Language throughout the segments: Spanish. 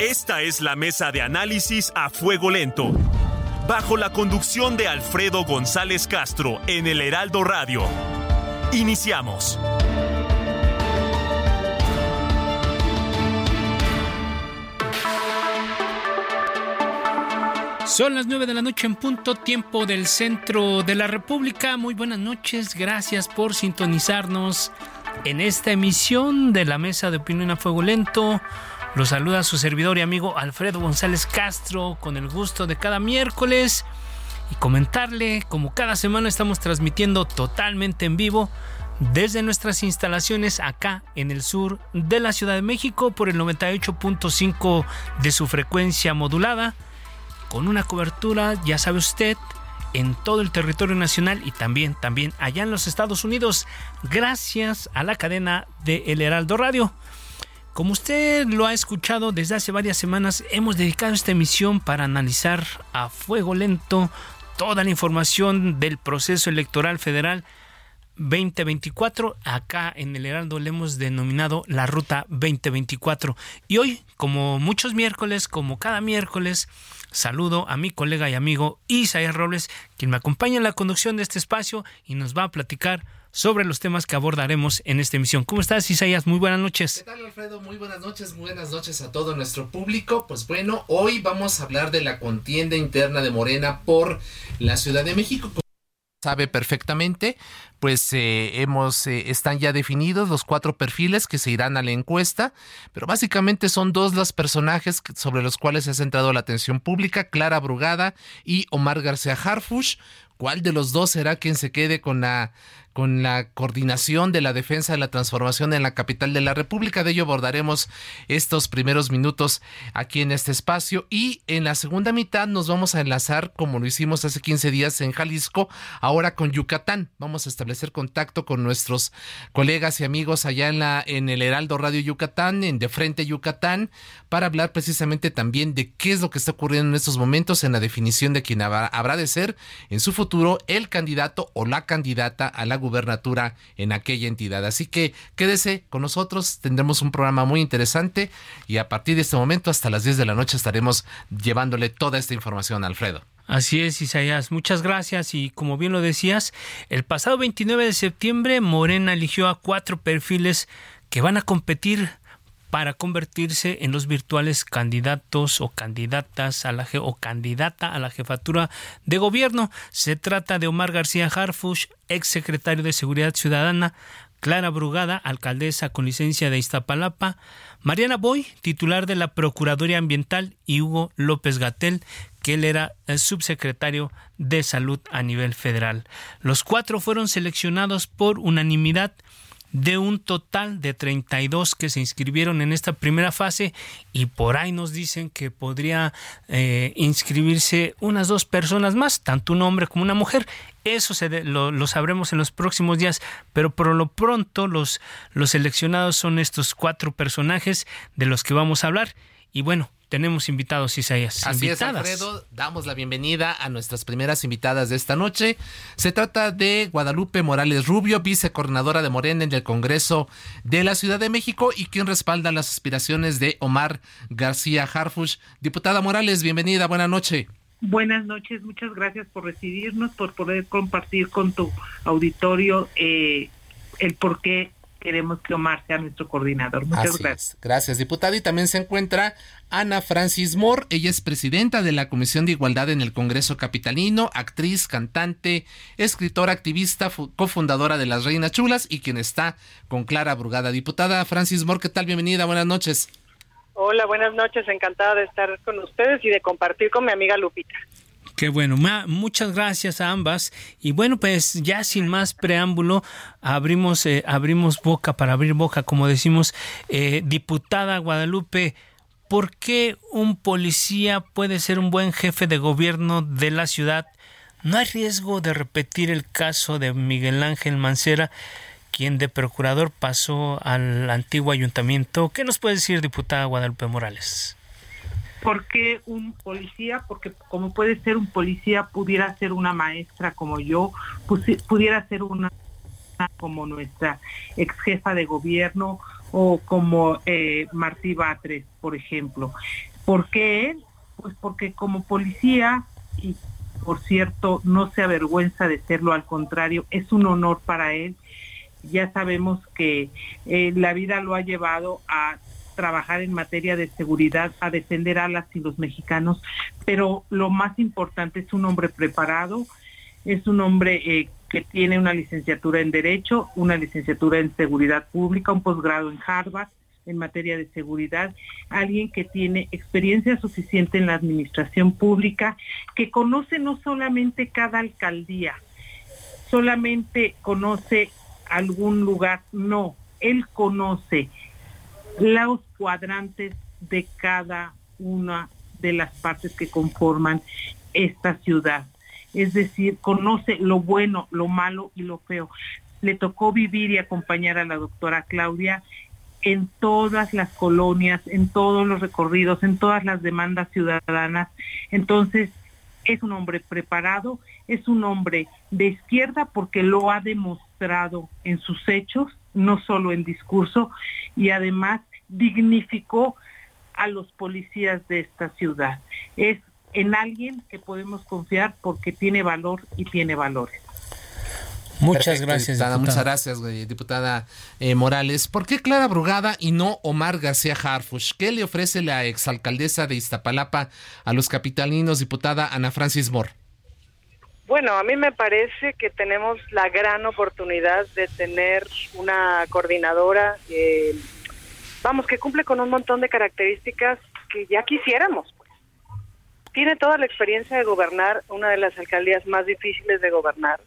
Esta es la mesa de análisis a fuego lento. Bajo la conducción de Alfredo González Castro en el Heraldo Radio. Iniciamos. Son las 9 de la noche en punto, tiempo del centro de la República. Muy buenas noches, gracias por sintonizarnos en esta emisión de la Mesa de Opinión a Fuego Lento. Los saluda su servidor y amigo Alfredo González Castro con el gusto de cada miércoles y comentarle, como cada semana estamos transmitiendo totalmente en vivo desde nuestras instalaciones acá en el sur de la Ciudad de México por el 98.5 de su frecuencia modulada con una cobertura, ya sabe usted, en todo el territorio nacional y también, también allá en los Estados Unidos, gracias a la cadena de El Heraldo Radio. Como usted lo ha escuchado desde hace varias semanas, hemos dedicado esta emisión para analizar a fuego lento toda la información del proceso electoral federal 2024. Acá en el Heraldo le hemos denominado la Ruta 2024. Y hoy, como muchos miércoles, como cada miércoles, saludo a mi colega y amigo Isaías Robles, quien me acompaña en la conducción de este espacio y nos va a platicar sobre los temas que abordaremos en esta emisión. ¿Cómo estás, Isaías? Muy buenas noches. ¿Qué tal, Alfredo? Muy buenas noches, buenas noches a todo nuestro público. Pues bueno, hoy vamos a hablar de la contienda interna de Morena por la Ciudad de México sabe perfectamente, pues eh, hemos eh, están ya definidos los cuatro perfiles que se irán a la encuesta, pero básicamente son dos los personajes sobre los cuales se ha centrado la atención pública, Clara Brugada y Omar García Harfush. ¿Cuál de los dos será quien se quede con la con la coordinación de la defensa de la transformación en la capital de la República. De ello abordaremos estos primeros minutos aquí en este espacio y en la segunda mitad nos vamos a enlazar como lo hicimos hace 15 días en Jalisco, ahora con Yucatán. Vamos a establecer contacto con nuestros colegas y amigos allá en la en el Heraldo Radio Yucatán, en De Frente Yucatán, para hablar precisamente también de qué es lo que está ocurriendo en estos momentos en la definición de quién habrá, de ser en su futuro el candidato o la candidata a la en aquella entidad. Así que quédese con nosotros, tendremos un programa muy interesante y a partir de este momento hasta las 10 de la noche estaremos llevándole toda esta información, Alfredo. Así es, Isaías. Muchas gracias. Y como bien lo decías, el pasado 29 de septiembre Morena eligió a cuatro perfiles que van a competir para convertirse en los virtuales candidatos o candidatas a la o candidata a la jefatura de gobierno. Se trata de Omar García Harfush, ex secretario de Seguridad Ciudadana, Clara Brugada, alcaldesa con licencia de Iztapalapa, Mariana Boy, titular de la Procuraduría Ambiental, y Hugo López Gatel, que él era el subsecretario de Salud a nivel federal. Los cuatro fueron seleccionados por unanimidad de un total de 32 que se inscribieron en esta primera fase y por ahí nos dicen que podría eh, inscribirse unas dos personas más, tanto un hombre como una mujer. Eso se lo, lo, sabremos en los próximos días, pero por lo pronto los, los seleccionados son estos cuatro personajes de los que vamos a hablar. Y bueno, tenemos invitados, Isaías. Así es, Alfredo. Damos la bienvenida a nuestras primeras invitadas de esta noche. Se trata de Guadalupe Morales Rubio, vicecoordinadora de Morena en el Congreso de la Ciudad de México y quien respalda las aspiraciones de Omar García Harfush. Diputada Morales, bienvenida, buena noche. Buenas noches, muchas gracias por recibirnos, por poder compartir con tu auditorio eh, el por qué queremos que Omar sea nuestro coordinador. Muchas gracias. Gracias, diputada. Y también se encuentra Ana Francis Moore. Ella es presidenta de la Comisión de Igualdad en el Congreso Capitalino, actriz, cantante, escritora, activista, cofundadora de Las Reinas Chulas y quien está con Clara Brugada. Diputada Francis Moore, ¿qué tal? Bienvenida, buenas noches. Hola, buenas noches. Encantada de estar con ustedes y de compartir con mi amiga Lupita. Qué bueno, muchas gracias a ambas. Y bueno, pues ya sin más preámbulo, abrimos, eh, abrimos boca para abrir boca, como decimos, eh, diputada Guadalupe. ¿Por qué un policía puede ser un buen jefe de gobierno de la ciudad? ¿No hay riesgo de repetir el caso de Miguel Ángel Mancera, quien de procurador pasó al antiguo ayuntamiento? ¿Qué nos puede decir, diputada Guadalupe Morales? ¿Por qué un policía? Porque como puede ser un policía, pudiera ser una maestra como yo, pudiera ser una como nuestra ex jefa de gobierno o como eh, Martí Batres, por ejemplo. ¿Por qué él? Pues porque como policía, y por cierto, no se avergüenza de serlo, al contrario, es un honor para él. Ya sabemos que eh, la vida lo ha llevado a trabajar en materia de seguridad, a defender a las y los mexicanos, pero lo más importante es un hombre preparado, es un hombre eh, que tiene una licenciatura en Derecho, una licenciatura en Seguridad Pública, un posgrado en Harvard en materia de seguridad, alguien que tiene experiencia suficiente en la administración pública, que conoce no solamente cada alcaldía, solamente conoce algún lugar, no, él conoce los cuadrantes de cada una de las partes que conforman esta ciudad. Es decir, conoce lo bueno, lo malo y lo feo. Le tocó vivir y acompañar a la doctora Claudia en todas las colonias, en todos los recorridos, en todas las demandas ciudadanas. Entonces, es un hombre preparado, es un hombre de izquierda porque lo ha demostrado en sus hechos, no solo en discurso, y además dignificó a los policías de esta ciudad. Es en alguien que podemos confiar porque tiene valor y tiene valores. Muchas gracias, diputada. Muchas gracias, diputada eh, Morales. ¿Por qué Clara Brugada y no Omar García Harfush? ¿Qué le ofrece la exalcaldesa de Iztapalapa a los capitalinos, diputada Ana Francis Moore? Bueno, a mí me parece que tenemos la gran oportunidad de tener una coordinadora, eh, vamos, que cumple con un montón de características que ya quisiéramos. Pues. Tiene toda la experiencia de gobernar una de las alcaldías más difíciles de gobernar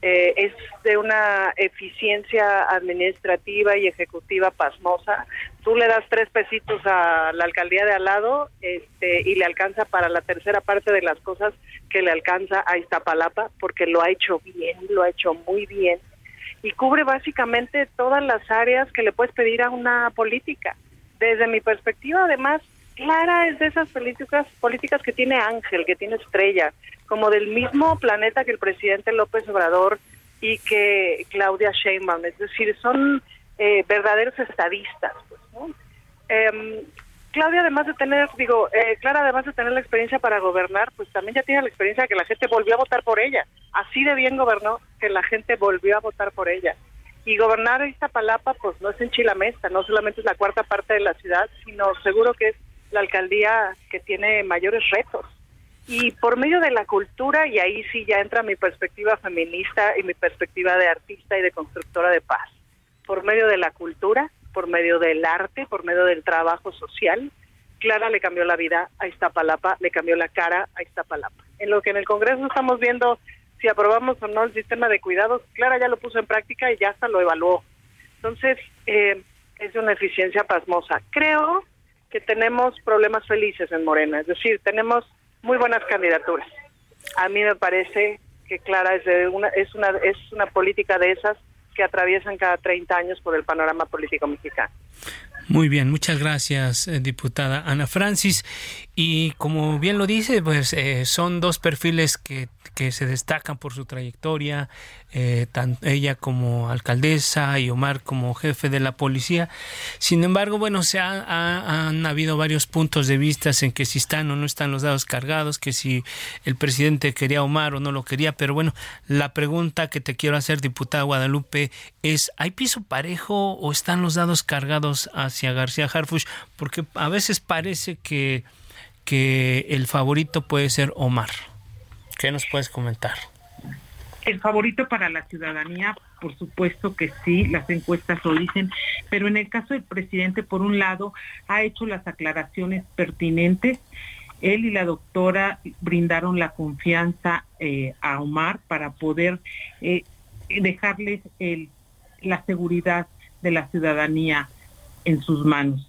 eh, es de una eficiencia administrativa y ejecutiva pasmosa. Tú le das tres pesitos a la alcaldía de al lado este, y le alcanza para la tercera parte de las cosas que le alcanza a Iztapalapa, porque lo ha hecho bien, lo ha hecho muy bien y cubre básicamente todas las áreas que le puedes pedir a una política. Desde mi perspectiva, además, Clara es de esas políticas, políticas que tiene Ángel, que tiene Estrella, como del mismo planeta que el presidente López Obrador y que Claudia Sheinbaum, es decir, son eh, verdaderos estadistas. Pues, em, Claudia, además de tener, digo, eh, Clara, además de tener la experiencia para gobernar, pues también ya tiene la experiencia de que la gente volvió a votar por ella. Así de bien gobernó que la gente volvió a votar por ella. Y gobernar esta palapa, pues no es en Chilamesta, no solamente es la cuarta parte de la ciudad, sino seguro que es la alcaldía que tiene mayores retos. Y por medio de la cultura, y ahí sí ya entra mi perspectiva feminista y mi perspectiva de artista y de constructora de paz, por medio de la cultura, por medio del arte, por medio del trabajo social, Clara le cambió la vida a Iztapalapa, le cambió la cara a Iztapalapa. En lo que en el Congreso estamos viendo si aprobamos o no el sistema de cuidados, Clara ya lo puso en práctica y ya hasta lo evaluó. Entonces, eh, es una eficiencia pasmosa. Creo que tenemos problemas felices en Morena, es decir, tenemos muy buenas candidaturas. A mí me parece que Clara es, de una, es, una, es una política de esas que atraviesan cada 30 años por el panorama político mexicano. Muy bien, muchas gracias, eh, diputada Ana Francis. Y como bien lo dice, pues eh, son dos perfiles que que se destacan por su trayectoria, eh, tanto ella como alcaldesa y Omar como jefe de la policía. Sin embargo, bueno, se han habido varios puntos de vista en que si están o no están los dados cargados, que si el presidente quería Omar o no lo quería, pero bueno, la pregunta que te quiero hacer, diputada Guadalupe, es, ¿hay piso parejo o están los dados cargados García Harfush? Porque a veces parece que, que el favorito puede ser Omar. ¿Qué nos puedes comentar? El favorito para la ciudadanía, por supuesto que sí, las encuestas lo dicen, pero en el caso del presidente, por un lado, ha hecho las aclaraciones pertinentes él y la doctora brindaron la confianza eh, a Omar para poder eh, dejarles el, la seguridad de la ciudadanía en sus manos.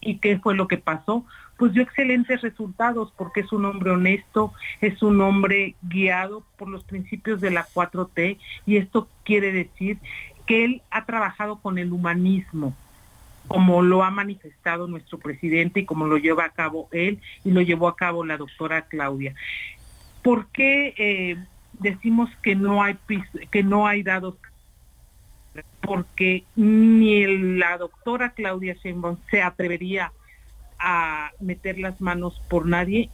¿Y qué fue lo que pasó? Pues dio excelentes resultados porque es un hombre honesto, es un hombre guiado por los principios de la 4T y esto quiere decir que él ha trabajado con el humanismo, como lo ha manifestado nuestro presidente y como lo lleva a cabo él y lo llevó a cabo la doctora Claudia. ¿Por qué eh, decimos que no hay que no hay dados? Porque ni la doctora Claudia Sheinbaum se atrevería a meter las manos por nadie,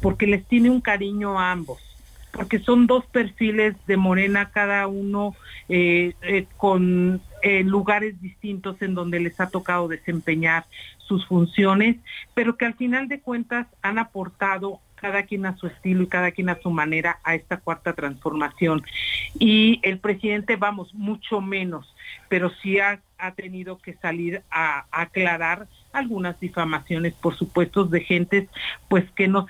porque les tiene un cariño a ambos porque son dos perfiles de Morena, cada uno eh, eh, con eh, lugares distintos en donde les ha tocado desempeñar sus funciones, pero que al final de cuentas han aportado cada quien a su estilo y cada quien a su manera a esta cuarta transformación. Y el presidente, vamos, mucho menos, pero sí ha, ha tenido que salir a, aclarar algunas difamaciones, por supuesto, de gentes pues que no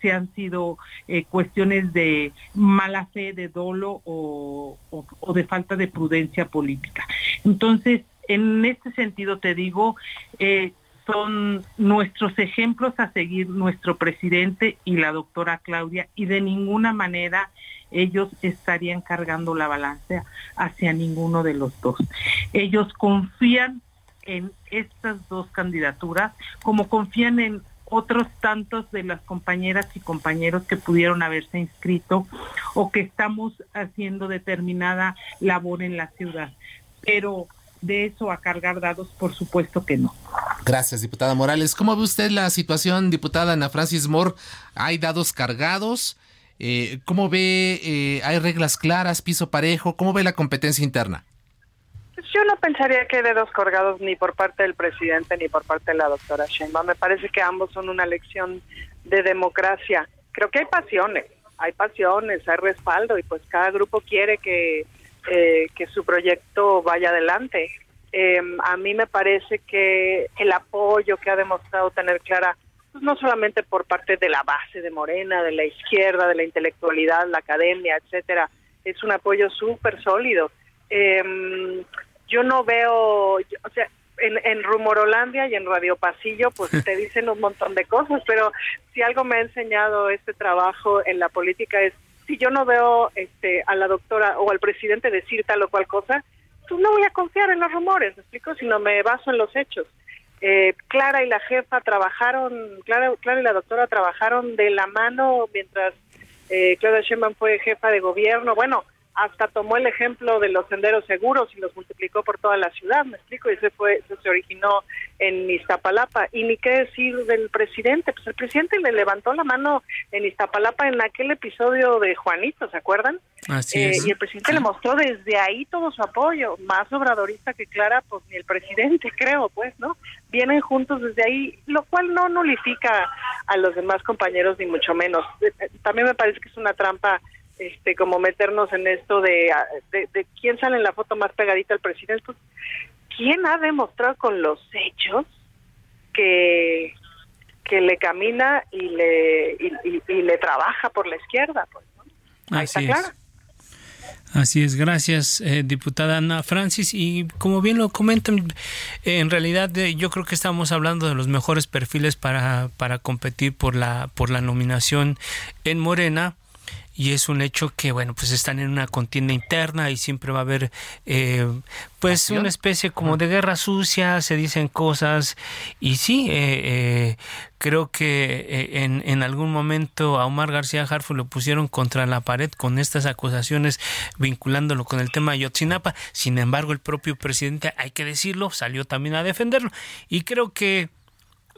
se, han sido eh, cuestiones de mala fe, de dolo o, o de falta de prudencia política. Entonces, en este sentido te digo, eh, son nuestros ejemplos a seguir nuestro presidente y la doctora Claudia y de ninguna manera ellos estarían cargando la balanza hacia ninguno de los dos. Ellos confían en estas dos candidaturas como confían en otros tantos de las compañeras y compañeros que pudieron haberse inscrito o que estamos haciendo determinada labor en la ciudad. Pero de eso a cargar dados, por supuesto que no. Gracias, diputada Morales. ¿Cómo ve usted la situación, diputada Ana Francis Moore? ¿Hay dados cargados? Eh, ¿Cómo ve? Eh, ¿Hay reglas claras, piso parejo? ¿Cómo ve la competencia interna? Pues yo no pensaría que hay dedos cargados ni por parte del presidente ni por parte de la doctora Sheinbaum. Me parece que ambos son una lección de democracia. Creo que hay pasiones, hay pasiones, hay respaldo y pues cada grupo quiere que eh, que su proyecto vaya adelante. Em, a mí me parece que el apoyo que ha demostrado tener Clara, pues no solamente por parte de la base de Morena, de la izquierda, de la intelectualidad, la academia, etcétera, es un apoyo súper sólido. Em, yo no veo, o sea, en, en Rumorolandia y en Radio Pasillo, pues te dicen un montón de cosas, pero si algo me ha enseñado este trabajo en la política es si yo no veo este, a la doctora o al presidente decir tal o cual cosa, pues no voy a confiar en los rumores, ¿me explico? Sino me baso en los hechos. Eh, Clara y la jefa trabajaron, Clara, Clara y la doctora trabajaron de la mano mientras eh, Claudia Sheinbaum fue jefa de gobierno. Bueno, hasta tomó el ejemplo de los senderos seguros y los multiplicó por toda la ciudad, me explico, y se fue, se originó en Iztapalapa. Y ni qué decir del presidente, pues el presidente le levantó la mano en Iztapalapa en aquel episodio de Juanito, ¿se acuerdan? Así eh, Y el presidente le mostró desde ahí todo su apoyo, más obradorista que Clara, pues ni el presidente, creo, pues, ¿no? Vienen juntos desde ahí, lo cual no nulifica a los demás compañeros, ni mucho menos. Eh, eh, también me parece que es una trampa este como meternos en esto de, de, quién sale en la foto más pegadita al presidente. Pues, ¿Quién ha demostrado con los hechos que, que le camina y le, y, le trabaja por la izquierda? Pues, Así es. Así es, gracias, eh, diputada Ana Francis. Y como bien lo comentan, en realidad eh, yo creo que estamos hablando de los mejores perfiles para, para competir por la, por la nominación en Morena y es un hecho que bueno pues están en una contienda interna y siempre va a haber eh, pues una especie como de guerra sucia se dicen cosas y sí eh, eh, creo que en, en algún momento a Omar García Harfo lo pusieron contra la pared con estas acusaciones vinculándolo con el tema de Yotzinapa sin embargo el propio presidente hay que decirlo salió también a defenderlo. Y creo que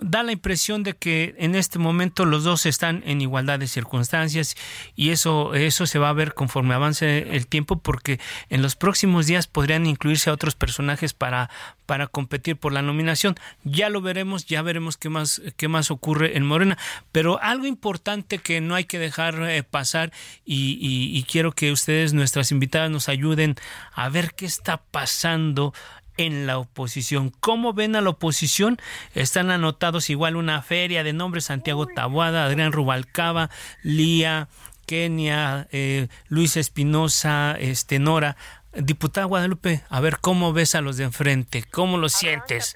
da la impresión de que en este momento los dos están en igualdad de circunstancias y eso eso se va a ver conforme avance el tiempo porque en los próximos días podrían incluirse a otros personajes para para competir por la nominación. Ya lo veremos, ya veremos qué más qué más ocurre en Morena, pero algo importante que no hay que dejar eh, pasar y, y quiero que ustedes nuestras invitadas nos ayuden a ver qué está pasando en la oposición. ¿Cómo ven a la oposición? Están anotados igual una feria de nombres, Santiago Tabuada, Adrián Rubalcaba, Lía, Kenia, eh, Luis Espinosa, este, Nora. Diputada Guadalupe, a ver cómo ves a los de enfrente, cómo lo sientes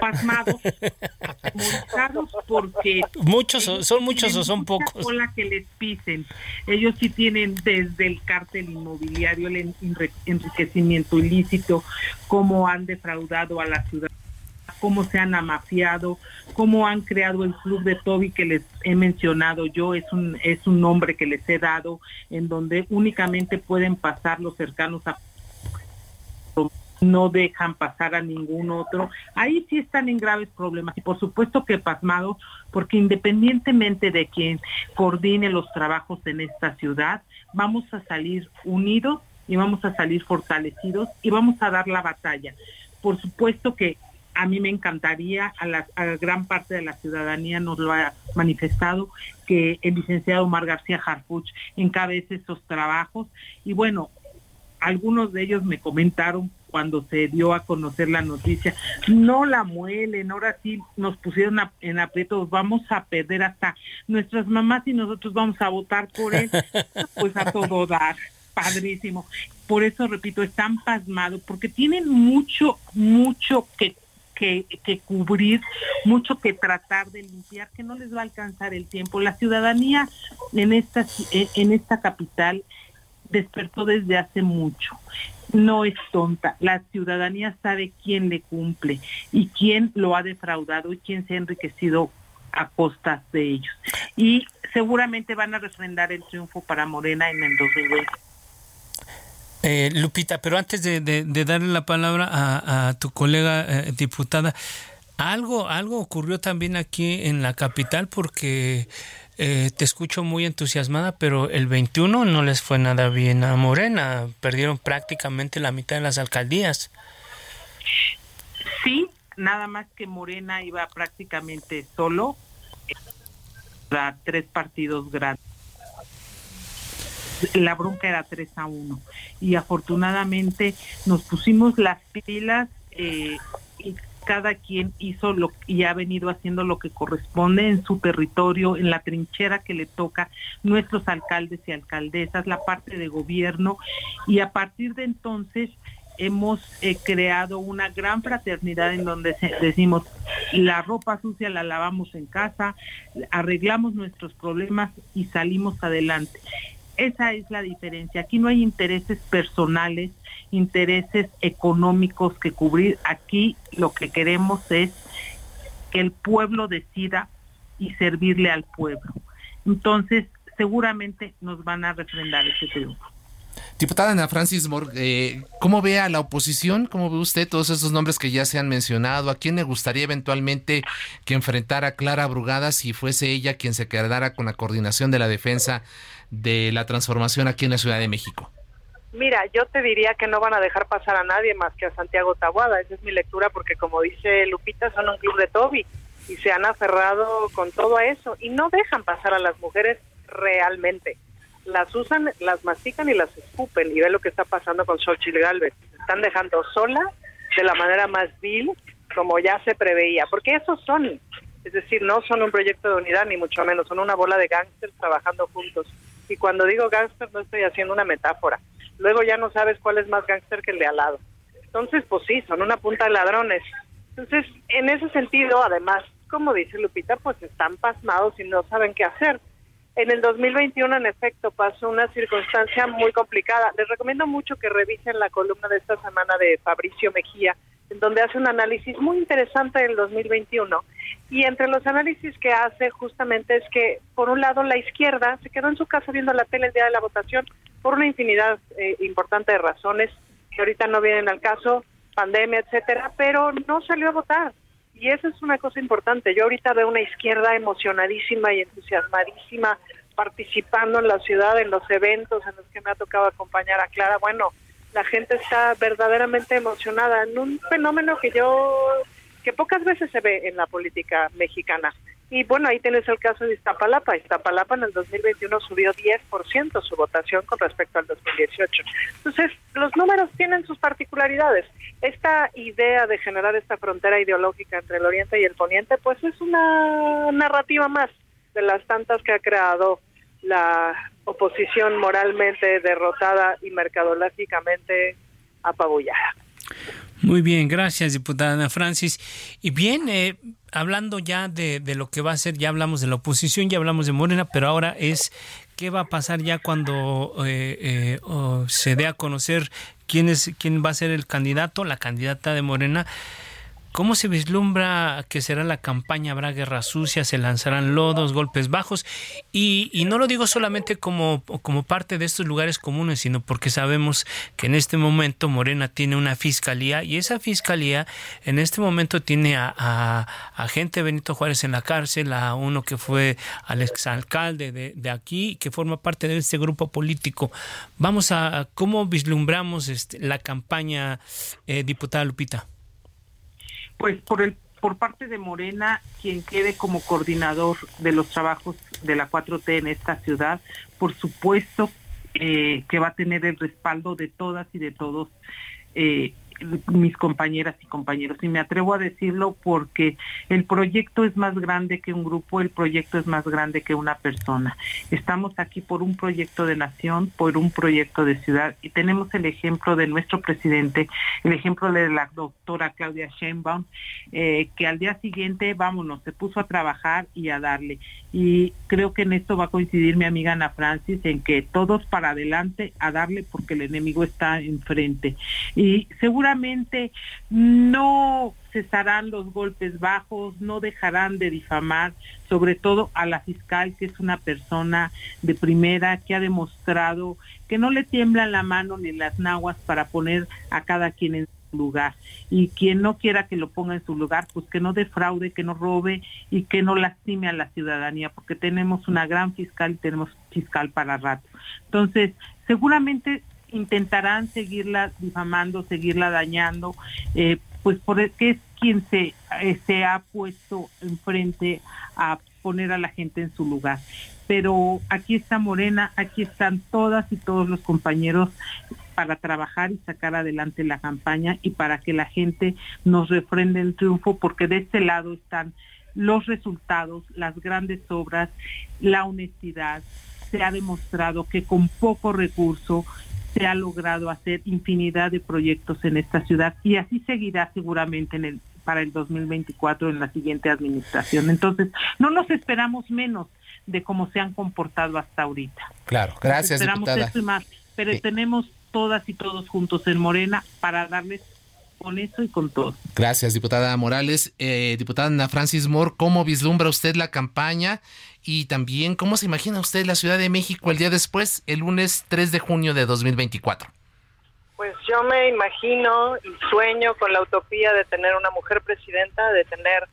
pasmados, porque muchos son muchos o son pocos. la que les pisen. Ellos sí tienen desde el cártel inmobiliario el enriquecimiento ilícito, cómo han defraudado a la ciudad cómo se han amafiado, cómo han creado el club de Toby que les he mencionado yo, es un, es un nombre que les he dado, en donde únicamente pueden pasar los cercanos a no dejan pasar a ningún otro. Ahí sí están en graves problemas y por supuesto que pasmados, porque independientemente de quien coordine los trabajos en esta ciudad, vamos a salir unidos y vamos a salir fortalecidos y vamos a dar la batalla. Por supuesto que a mí me encantaría, a la gran parte de la ciudadanía nos lo ha manifestado, que el licenciado Omar García Harfuch encabece estos trabajos. Y bueno, algunos de ellos me comentaron cuando se dio a conocer la noticia, no la muelen, ahora sí nos pusieron en aprietos, vamos a perder hasta nuestras mamás y nosotros vamos a votar por él, pues a todo dar, padrísimo. Por eso, repito, están pasmados, porque tienen mucho, mucho que que, que, cubrir, mucho que tratar de limpiar, que no les va a alcanzar el tiempo. La ciudadanía en esta, en esta capital despertó desde hace mucho no es tonta. La ciudadanía sabe quién le cumple y quién lo ha defraudado y quién se ha enriquecido a costas de ellos. Y seguramente van a refrendar el triunfo para Morena en el 2020. Eh, Lupita, pero antes de, darle la palabra a, tu colega eh, diputada, algo, algo ocurrió también aquí en la capital porque eh, te escucho muy entusiasmada, pero el 21 no les fue nada bien a Morena. Perdieron prácticamente la mitad de las alcaldías. Sí, nada más que Morena iba prácticamente solo para tres partidos grandes. La bronca era 3 a 1 y afortunadamente nos pusimos las pilas eh, cada quien hizo lo y ha venido haciendo lo que corresponde en su territorio, en la trinchera que le toca nuestros alcaldes y alcaldesas, la parte de gobierno y a partir de entonces hemos eh, creado una gran fraternidad en donde decimos la ropa sucia la lavamos en casa, arreglamos nuestros problemas y salimos adelante. Esa es la diferencia. Aquí no hay intereses personales, intereses económicos que cubrir. Aquí lo que queremos es que el pueblo decida y servirle al pueblo. Entonces, seguramente nos van a refrendar ese triunfo. Diputada Ana Francis Moore, eh, ¿cómo ve a la oposición? ¿Cómo ve usted todos esos nombres que ya se han mencionado? ¿A quién le gustaría eventualmente que enfrentara a Clara Brugada si fuese ella quien se quedara con la coordinación de la defensa de la transformación aquí en la Ciudad de México? Mira, yo te diría que no van a dejar pasar a nadie más que a Santiago Tabuada. Esa es mi lectura porque como dice Lupita, son un club de Toby y se han aferrado con todo a eso y no dejan pasar a las mujeres realmente. Las usan, las mastican y las escupen y ve lo que está pasando con Xochitl Galvez. Están dejando sola de la manera más vil como ya se preveía, porque esos son, es decir, no son un proyecto de unidad ni mucho menos, son una bola de gángsters trabajando juntos. Y cuando digo gángster no estoy haciendo una metáfora. Luego ya no sabes cuál es más gángster que el de al lado. Entonces, pues sí, son una punta de ladrones. Entonces, en ese sentido, además, como dice Lupita, pues están pasmados y no saben qué hacer. En el 2021, en efecto, pasó una circunstancia muy complicada. Les recomiendo mucho que revisen la columna de esta semana de Fabricio Mejía, en donde hace un análisis muy interesante del 2021 y entre los análisis que hace justamente es que, por un lado, la izquierda se quedó en su casa viendo la tele el día de la votación por una infinidad eh, importante de razones que ahorita no vienen al caso, pandemia, etcétera, pero no salió a votar. Y eso es una cosa importante. Yo ahorita veo una izquierda emocionadísima y entusiasmadísima participando en la ciudad, en los eventos en los que me ha tocado acompañar a Clara. Bueno, la gente está verdaderamente emocionada en un fenómeno que yo que pocas veces se ve en la política mexicana, Y bueno, ahí tienes el caso de Iztapalapa. Iztapalapa en el 2021 subió 10% su votación con respecto al 2018. Entonces, los números tienen sus particularidades. Esta idea de generar esta frontera ideológica entre el Oriente y el Poniente, pues es una narrativa más de las tantas que ha creado la oposición moralmente derrotada y mercadológicamente apabullada. Muy bien, gracias, diputada Ana Francis. Y bien, eh, hablando ya de, de, lo que va a ser, ya hablamos de la oposición, ya hablamos de Morena, pero ahora es qué va a pasar ya cuando eh, eh, se dé a conocer quién es quién va a ser el candidato, la candidata de Morena. ¿Cómo se vislumbra que será la campaña? ¿Habrá guerra sucia? ¿Se lanzarán lodos, golpes bajos? Y, y, no lo digo solamente como, como parte de estos lugares comunes, sino porque sabemos que en este momento Morena tiene una fiscalía y esa fiscalía en este momento tiene a, gente Benito Juárez en la cárcel, a uno que fue al exalcalde de, de aquí, que forma parte de este grupo político. Vamos a, ¿cómo vislumbramos este, la campaña, eh, diputada Lupita? Pues por el por parte de Morena, quien quede como coordinador de los trabajos de la 4T en esta ciudad, por supuesto eh, que va a tener el respaldo de todas y de todos eh, mis compañeras y compañeros. Y me atrevo a decirlo porque el proyecto es más grande que un grupo, el proyecto es más grande que una persona. Estamos aquí por un proyecto de nación, por un proyecto de ciudad y tenemos el ejemplo de nuestro presidente, el ejemplo de la doctora Claudia Sheinbaum, eh, que al día siguiente, vámonos, se puso a trabajar y a darle. Y creo que en esto va a coincidir mi amiga Ana Francis en que todos para adelante a darle porque el enemigo está enfrente. Y seguramente no cesarán los golpes bajos, no dejarán de difamar, sobre todo a la fiscal, que es una persona de primera, que ha demostrado que no le tiemblan la mano ni las naguas para poner a cada quien en lugar. Y quien no quiera que lo ponga en su lugar pues que no defraude que no robe y que no lastime a la ciudadanía porque tenemos una gran fiscal y tenemos fiscal para rato. Entonces seguramente intentarán seguirla difamando seguirla dañando eh, pues porque es quien se eh, se ha puesto enfrente a poner a la gente en su lugar pero aquí está Morena, aquí están todas y todos los compañeros para trabajar y sacar adelante la campaña y para que la gente nos refrende el triunfo, porque de este lado están los resultados, las grandes obras, la honestidad. Se ha demostrado que con poco recurso se ha logrado hacer infinidad de proyectos en esta ciudad y así seguirá seguramente en el para el 2024 en la siguiente administración. Entonces, no nos esperamos menos de cómo se han comportado hasta ahorita. Claro, gracias, esperamos diputada. Esto y más, pero sí. tenemos todas y todos juntos en Morena para darles con eso y con todo. Gracias, diputada Morales. Eh, diputada Ana Francis Moore, ¿cómo vislumbra usted la campaña? Y también, ¿cómo se imagina usted la Ciudad de México el día después, el lunes 3 de junio de 2024? Pues yo me imagino y sueño con la utopía de tener una mujer presidenta, de tener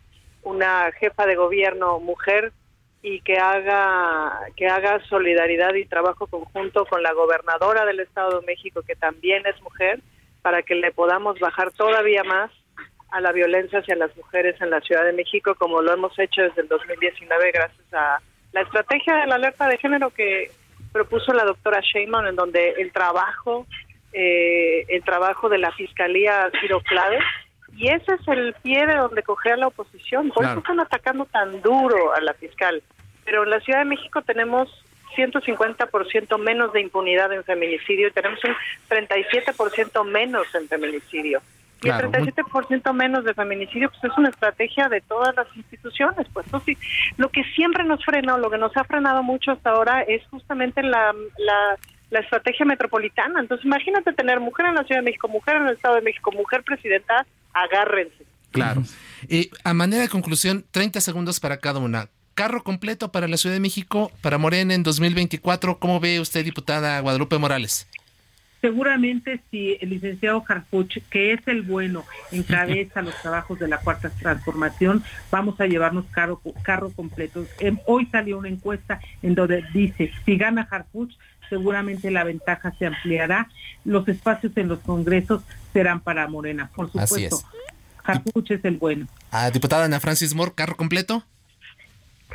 una jefa de gobierno mujer y que haga que haga solidaridad y trabajo conjunto con la gobernadora del Estado de México que también es mujer para que le podamos bajar todavía más a la violencia hacia las mujeres en la Ciudad de México como lo hemos hecho desde el 2019 gracias a la estrategia de la alerta de género que propuso la doctora Sheinbaum en donde el trabajo eh, el trabajo de la fiscalía ha sido clave y ese es el pie de donde cogea la oposición. Por claro. eso están atacando tan duro a la fiscal. Pero en la Ciudad de México tenemos 150% menos de impunidad en feminicidio y tenemos un 37% menos en feminicidio. Y claro, el 37% muy... menos de feminicidio pues es una estrategia de todas las instituciones. Pues sí, lo que siempre nos frena o lo que nos ha frenado mucho hasta ahora es justamente la, la la estrategia metropolitana. Entonces, imagínate tener mujer en la Ciudad de México, mujer en el Estado de México, mujer presidenta, agárrense. Claro. Eh, a manera de conclusión, 30 segundos para cada una. Carro completo para la Ciudad de México, para Morena en 2024. ¿Cómo ve usted, diputada Guadalupe Morales? Seguramente si el licenciado Harfuch, que es el bueno, encabeza los trabajos de la cuarta transformación, vamos a llevarnos carro, carro completo. Hoy salió una encuesta en donde dice, si gana Harfuch, seguramente la ventaja se ampliará. Los espacios en los congresos serán para Morena, por supuesto. Harfuch es el bueno. Ah, diputada Ana Francis Moore, carro completo.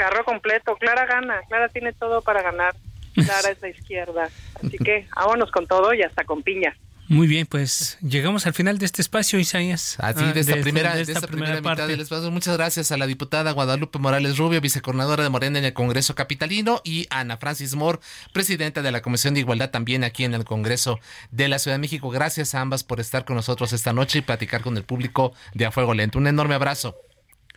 Carro completo, Clara gana, Clara tiene todo para ganar. Clara es la izquierda. Así que vámonos con todo y hasta con piña. Muy bien, pues llegamos al final de este espacio, Isaías. Así, de esta, primera, de esta, primera, mitad del espacio. Muchas gracias a la diputada Guadalupe Morales Rubio, vicecoordinadora de Morena en el Congreso Capitalino, y Ana Francis Moore, presidenta de la Comisión de Igualdad también aquí en el Congreso de la Ciudad de México. Gracias a ambas por estar con nosotros esta noche y platicar con el público de A Fuego Lento. Un enorme abrazo.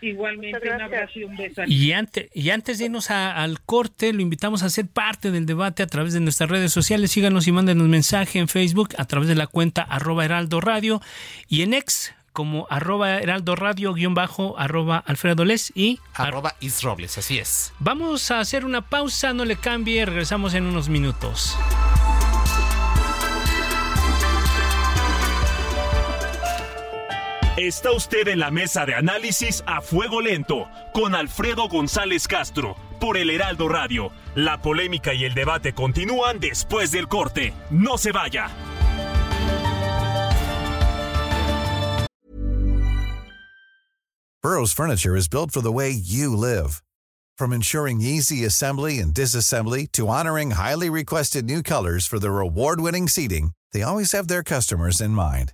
Igualmente, un abrazo y un beso. Y antes, y antes de irnos al corte, lo invitamos a ser parte del debate a través de nuestras redes sociales. Síganos y mándenos mensaje en Facebook a través de la cuenta arroba heraldo radio y en ex como arroba heraldo radio guion bajo arroba alfredo les y arroba isrobles, así es. Vamos a hacer una pausa, no le cambie, regresamos en unos minutos. Está usted en la mesa de análisis a fuego lento con Alfredo González Castro por el Heraldo Radio. La polémica y el debate continúan después del corte. No se vaya. Burroughs Furniture is built for the way you live. From ensuring easy assembly and disassembly to honoring highly requested new colors for their award-winning seating, they always have their customers in mind.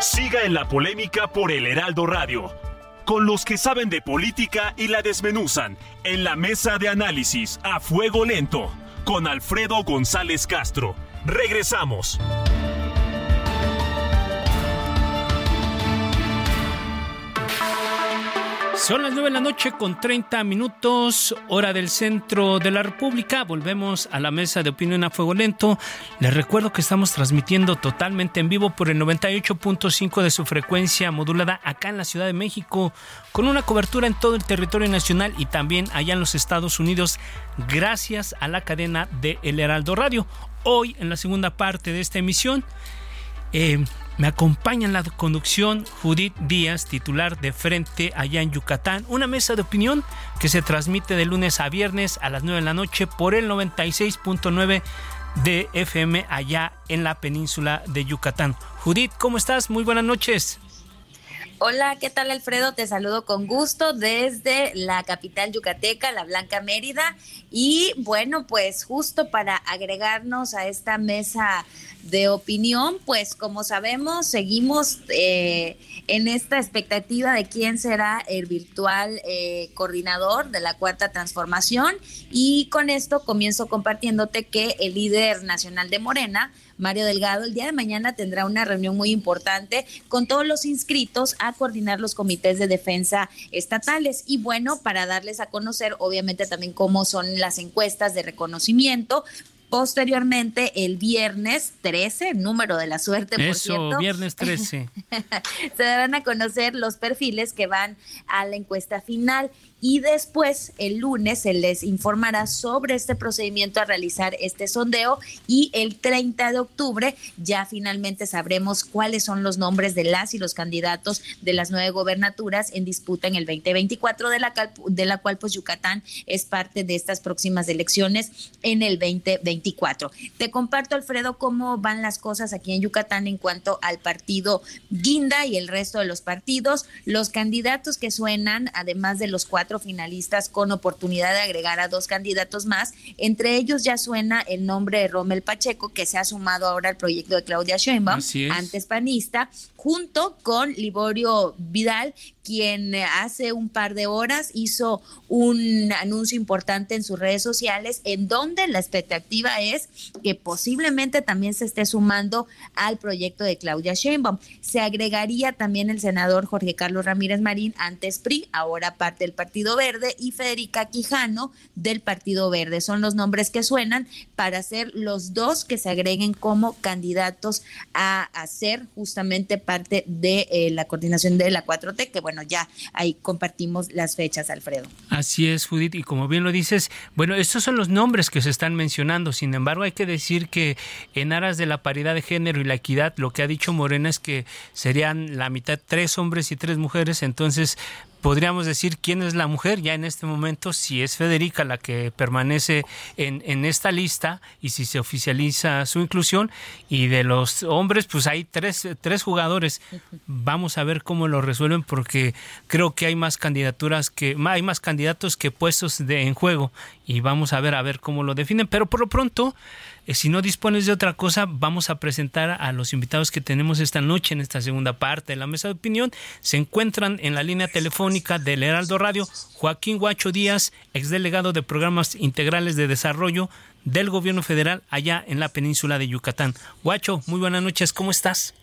Siga en la polémica por el Heraldo Radio, con los que saben de política y la desmenuzan, en la mesa de análisis a fuego lento, con Alfredo González Castro. Regresamos. Son las 9 de la noche con 30 minutos, hora del centro de la República. Volvemos a la mesa de opinión a fuego lento. Les recuerdo que estamos transmitiendo totalmente en vivo por el 98.5 de su frecuencia modulada acá en la Ciudad de México, con una cobertura en todo el territorio nacional y también allá en los Estados Unidos, gracias a la cadena de El Heraldo Radio. Hoy, en la segunda parte de esta emisión, eh, me acompaña en la conducción Judith Díaz, titular de Frente allá en Yucatán, una mesa de opinión que se transmite de lunes a viernes a las 9 de la noche por el 96.9 de FM allá en la península de Yucatán. Judith, ¿cómo estás? Muy buenas noches. Hola, ¿qué tal Alfredo? Te saludo con gusto desde la capital yucateca, la Blanca Mérida. Y bueno, pues justo para agregarnos a esta mesa de opinión, pues como sabemos, seguimos eh, en esta expectativa de quién será el virtual eh, coordinador de la cuarta transformación. Y con esto comienzo compartiéndote que el líder nacional de Morena, Mario Delgado, el día de mañana tendrá una reunión muy importante con todos los inscritos a coordinar los comités de defensa estatales. Y bueno, para darles a conocer, obviamente, también cómo son las encuestas de reconocimiento, Posteriormente, el viernes 13, número de la suerte, por Eso, viernes 13. se darán a conocer los perfiles que van a la encuesta final y después el lunes se les informará sobre este procedimiento a realizar este sondeo y el 30 de octubre ya finalmente sabremos cuáles son los nombres de las y los candidatos de las nueve gobernaturas en disputa en el 2024 de la, de la cual pues Yucatán es parte de estas próximas elecciones en el 2024. Te comparto Alfredo cómo van las cosas aquí en Yucatán en cuanto al partido Guinda y el resto de los partidos, los candidatos que suenan además de los cuatro finalistas con oportunidad de agregar a dos candidatos más. Entre ellos ya suena el nombre de Rommel Pacheco, que se ha sumado ahora al proyecto de Claudia Sheinbaum, antes panista, junto con Liborio Vidal, quien hace un par de horas hizo un anuncio importante en sus redes sociales en donde la expectativa es que posiblemente también se esté sumando al proyecto de Claudia Sheinbaum. Se agregaría también el senador Jorge Carlos Ramírez Marín, antes PRI, ahora parte del Partido Verde, y Federica Quijano del Partido Verde. Son los nombres que suenan para ser los dos que se agreguen como candidatos a hacer justamente parte de eh, la coordinación de la 4T, que bueno, ya ahí compartimos las fechas, Alfredo. Así es, Judith, y como bien lo dices, bueno, estos son los nombres que se están mencionando, sin embargo hay que decir que en aras de la paridad de género y la equidad, lo que ha dicho Morena es que serían la mitad tres hombres y tres mujeres, entonces podríamos decir quién es la mujer ya en este momento, si es Federica la que permanece en, en, esta lista y si se oficializa su inclusión. Y de los hombres, pues hay tres, tres jugadores. Vamos a ver cómo lo resuelven porque creo que hay más candidaturas que, hay más candidatos que puestos de, en juego y vamos a ver a ver cómo lo definen. Pero por lo pronto, si no dispones de otra cosa, vamos a presentar a los invitados que tenemos esta noche en esta segunda parte de la mesa de opinión. Se encuentran en la línea telefónica del Heraldo Radio Joaquín Guacho Díaz, exdelegado de Programas Integrales de Desarrollo del Gobierno Federal allá en la península de Yucatán. Guacho, muy buenas noches, ¿cómo estás?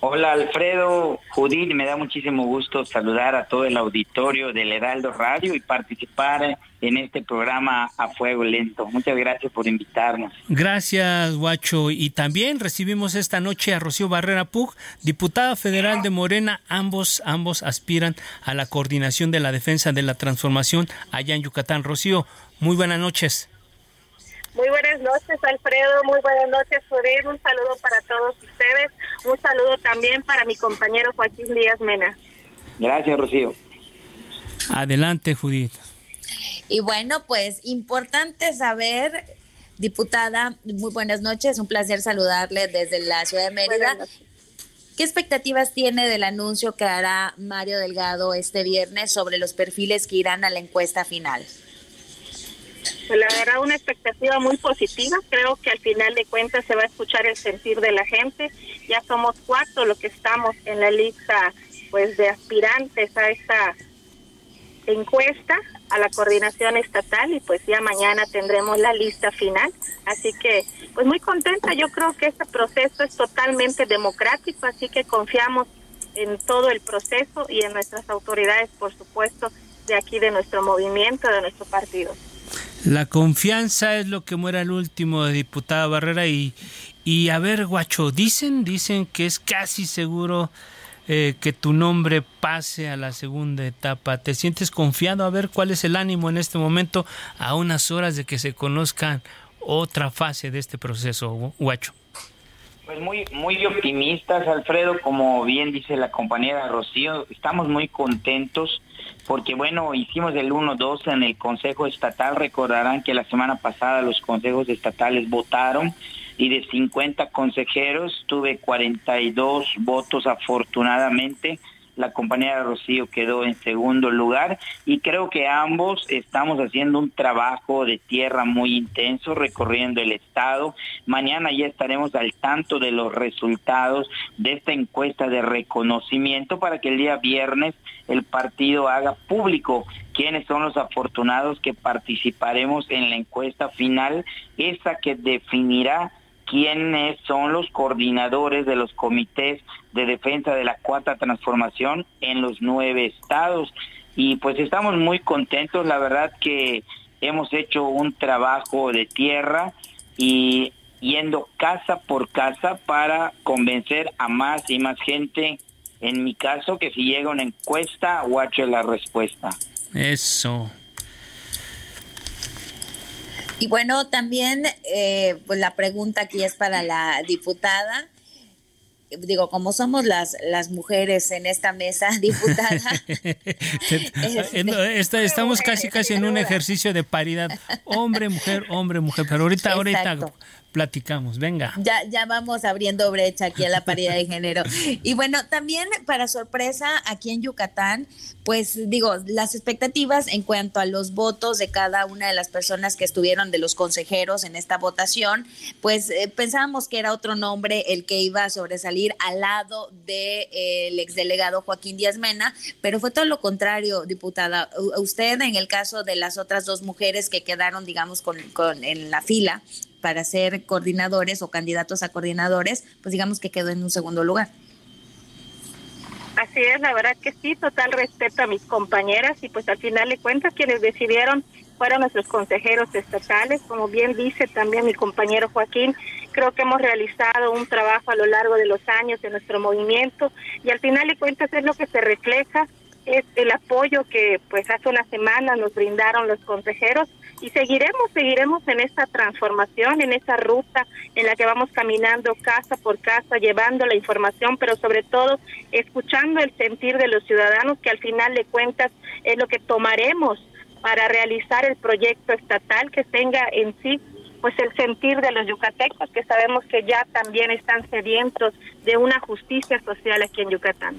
Hola Alfredo, Judith, me da muchísimo gusto saludar a todo el auditorio del Heraldo Radio y participar en este programa a fuego lento. Muchas gracias por invitarnos. Gracias, Guacho. Y también recibimos esta noche a Rocío Barrera Pug, diputada federal de Morena. Ambos, ambos aspiran a la coordinación de la defensa de la transformación allá en Yucatán. Rocío, muy buenas noches. Muy buenas noches, Alfredo. Muy buenas noches, Joder. Un saludo para todos ustedes. Un saludo también para mi compañero Joaquín Díaz Mena. Gracias, Rocío. Adelante, Judith. Y bueno, pues importante saber, diputada, muy buenas noches. Un placer saludarle desde la ciudad de Mérida. ¿Qué expectativas tiene del anuncio que hará Mario Delgado este viernes sobre los perfiles que irán a la encuesta final? Pues la verdad, una expectativa muy positiva. Creo que al final de cuentas se va a escuchar el sentir de la gente. Ya somos cuatro los que estamos en la lista pues de aspirantes a esta encuesta a la coordinación estatal y pues ya mañana tendremos la lista final. Así que pues muy contenta, yo creo que este proceso es totalmente democrático, así que confiamos en todo el proceso y en nuestras autoridades, por supuesto, de aquí de nuestro movimiento, de nuestro partido. La confianza es lo que muera el último, diputada Barrera. Y, y a ver, guacho, dicen, dicen que es casi seguro eh, que tu nombre pase a la segunda etapa. ¿Te sientes confiado? A ver cuál es el ánimo en este momento a unas horas de que se conozcan otra fase de este proceso, guacho. Pues muy, muy optimistas, Alfredo, como bien dice la compañera Rocío, estamos muy contentos porque bueno, hicimos el 1-2 en el Consejo Estatal, recordarán que la semana pasada los consejos estatales votaron y de 50 consejeros tuve 42 votos afortunadamente la compañera Rocío quedó en segundo lugar y creo que ambos estamos haciendo un trabajo de tierra muy intenso recorriendo el estado. Mañana ya estaremos al tanto de los resultados de esta encuesta de reconocimiento para que el día viernes el partido haga público quiénes son los afortunados que participaremos en la encuesta final, esa que definirá quiénes son los coordinadores de los comités de defensa de la cuarta transformación en los nueve estados. Y pues estamos muy contentos, la verdad que hemos hecho un trabajo de tierra y yendo casa por casa para convencer a más y más gente. En mi caso, que si llega una encuesta, guache la respuesta. Eso. Y bueno, también eh, pues la pregunta aquí es para la diputada. Digo, como somos las, las mujeres en esta mesa, diputada. Este, estamos casi casi en un ejercicio de paridad. Hombre, mujer, hombre, mujer. Pero ahorita, ahorita platicamos, venga. Ya, ya vamos abriendo brecha aquí a la paridad de género. Y bueno, también para sorpresa, aquí en Yucatán, pues digo, las expectativas en cuanto a los votos de cada una de las personas que estuvieron de los consejeros en esta votación, pues eh, pensábamos que era otro nombre el que iba a sobresalir al lado del de, eh, exdelegado Joaquín Díaz Mena, pero fue todo lo contrario, diputada. Usted, en el caso de las otras dos mujeres que quedaron, digamos, con, con en la fila, para ser coordinadores o candidatos a coordinadores, pues digamos que quedó en un segundo lugar. Así es, la verdad que sí, total respeto a mis compañeras y pues al final de cuentas quienes decidieron fueron nuestros consejeros estatales, como bien dice también mi compañero Joaquín, creo que hemos realizado un trabajo a lo largo de los años de nuestro movimiento y al final de cuentas es lo que se refleja es el apoyo que pues hace una semana nos brindaron los consejeros y seguiremos, seguiremos en esta transformación, en esa ruta en la que vamos caminando casa por casa, llevando la información, pero sobre todo escuchando el sentir de los ciudadanos, que al final de cuentas es lo que tomaremos para realizar el proyecto estatal que tenga en sí pues el sentir de los yucatecos que sabemos que ya también están sedientos de una justicia social aquí en Yucatán.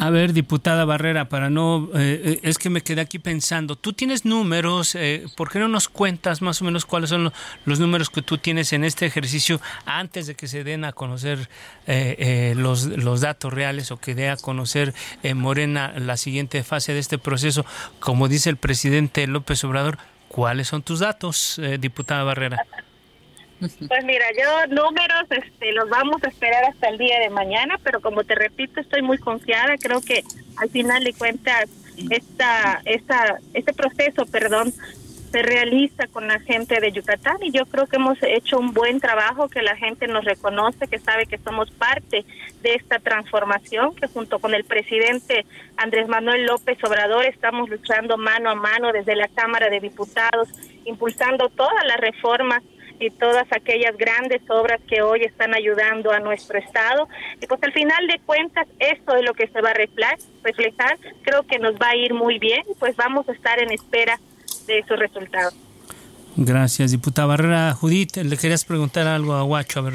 A ver, diputada Barrera, para no, eh, eh, es que me quedé aquí pensando, tú tienes números, eh, ¿por qué no nos cuentas más o menos cuáles son los números que tú tienes en este ejercicio antes de que se den a conocer los, los datos reales o que dé a conocer Morena la siguiente fase de este proceso? Como dice el presidente López Obrador, ¿cuáles son tus datos, diputada Barrera? Pues mira, yo números este, los vamos a esperar hasta el día de mañana, pero como te repito, estoy muy confiada. Creo que al final de cuentas, esta, esta, este proceso, perdón, se realiza con la gente de Yucatán y yo creo que hemos hecho un buen trabajo, que la gente nos reconoce, que sabe que somos parte de esta transformación, que junto con el presidente Andrés Manuel López Obrador estamos luchando mano a mano desde la Cámara de Diputados, impulsando todas las reformas y todas aquellas grandes obras que hoy están ayudando a nuestro Estado. Y pues al final de cuentas, esto es lo que se va a reflejar. Creo que nos va a ir muy bien, pues vamos a estar en espera de esos resultados. Gracias, diputada Barrera. Judith, le querías preguntar algo a Guacho, a ver.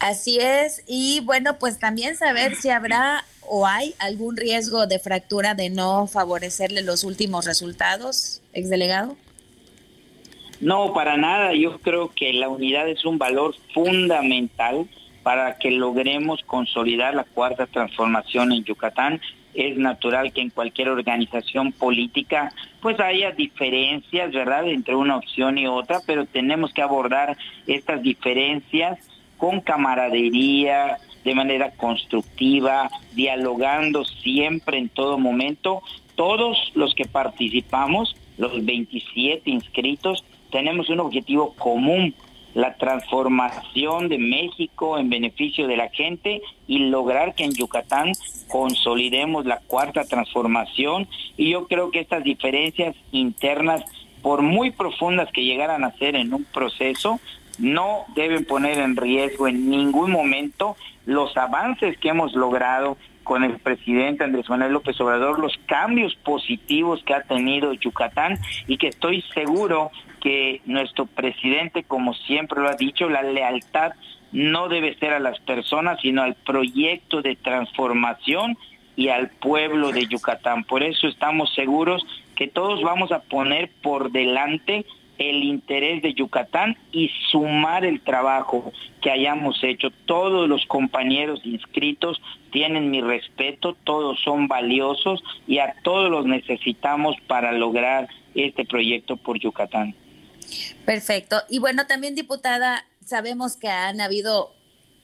Así es, y bueno, pues también saber si habrá o hay algún riesgo de fractura de no favorecerle los últimos resultados, exdelegado. No, para nada. Yo creo que la unidad es un valor fundamental para que logremos consolidar la cuarta transformación en Yucatán. Es natural que en cualquier organización política pues haya diferencias, ¿verdad?, entre una opción y otra, pero tenemos que abordar estas diferencias con camaradería, de manera constructiva, dialogando siempre en todo momento. Todos los que participamos, los 27 inscritos, tenemos un objetivo común, la transformación de México en beneficio de la gente y lograr que en Yucatán consolidemos la cuarta transformación. Y yo creo que estas diferencias internas, por muy profundas que llegaran a ser en un proceso, no deben poner en riesgo en ningún momento los avances que hemos logrado con el presidente Andrés Manuel López Obrador, los cambios positivos que ha tenido Yucatán y que estoy seguro que nuestro presidente, como siempre lo ha dicho, la lealtad no debe ser a las personas, sino al proyecto de transformación y al pueblo de Yucatán. Por eso estamos seguros que todos vamos a poner por delante el interés de Yucatán y sumar el trabajo que hayamos hecho. Todos los compañeros inscritos tienen mi respeto, todos son valiosos y a todos los necesitamos para lograr este proyecto por Yucatán. Perfecto. Y bueno, también diputada, sabemos que han habido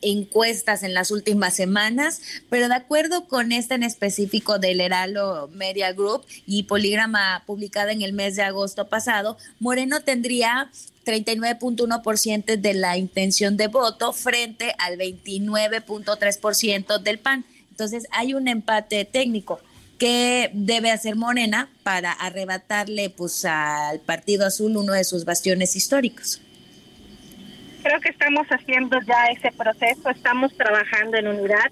encuestas en las últimas semanas, pero de acuerdo con esta en específico del Heraldo Media Group y Polígrama publicada en el mes de agosto pasado, Moreno tendría 39.1% de la intención de voto frente al 29.3% del PAN. Entonces hay un empate técnico. ¿Qué debe hacer Morena para arrebatarle pues, al Partido Azul uno de sus bastiones históricos? Creo que estamos haciendo ya ese proceso, estamos trabajando en unidad.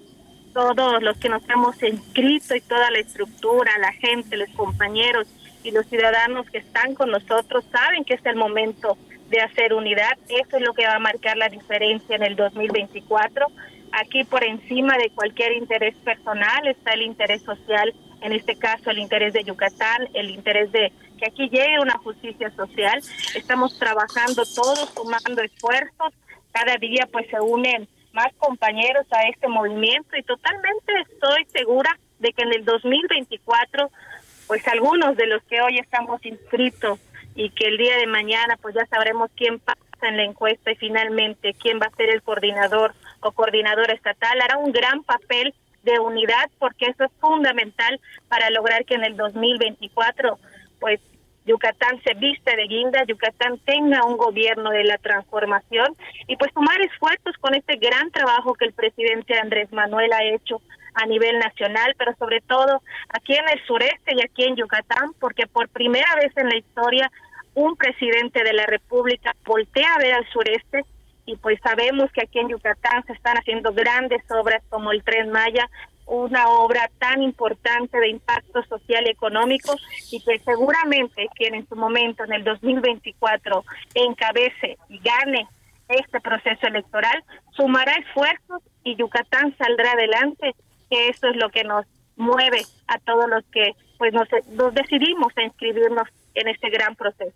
Todos los que nos hemos inscrito y toda la estructura, la gente, los compañeros y los ciudadanos que están con nosotros saben que es el momento de hacer unidad. Eso es lo que va a marcar la diferencia en el 2024. Aquí por encima de cualquier interés personal está el interés social en este caso el interés de Yucatán, el interés de que aquí llegue una justicia social. Estamos trabajando todos, sumando esfuerzos. Cada día pues se unen más compañeros a este movimiento y totalmente estoy segura de que en el 2024 pues algunos de los que hoy estamos inscritos y que el día de mañana pues ya sabremos quién pasa en la encuesta y finalmente quién va a ser el coordinador o coordinadora estatal hará un gran papel de unidad, porque eso es fundamental para lograr que en el 2024, pues Yucatán se viste de guinda, Yucatán tenga un gobierno de la transformación y pues tomar esfuerzos con este gran trabajo que el presidente Andrés Manuel ha hecho a nivel nacional, pero sobre todo aquí en el sureste y aquí en Yucatán, porque por primera vez en la historia un presidente de la República voltea a ver al sureste y pues sabemos que aquí en Yucatán se están haciendo grandes obras como el Tren Maya, una obra tan importante de impacto social y económico y que seguramente quien en su momento, en el 2024, encabece y gane este proceso electoral, sumará esfuerzos y Yucatán saldrá adelante, que eso es lo que nos mueve a todos los que pues nos, nos decidimos a inscribirnos en este gran proceso.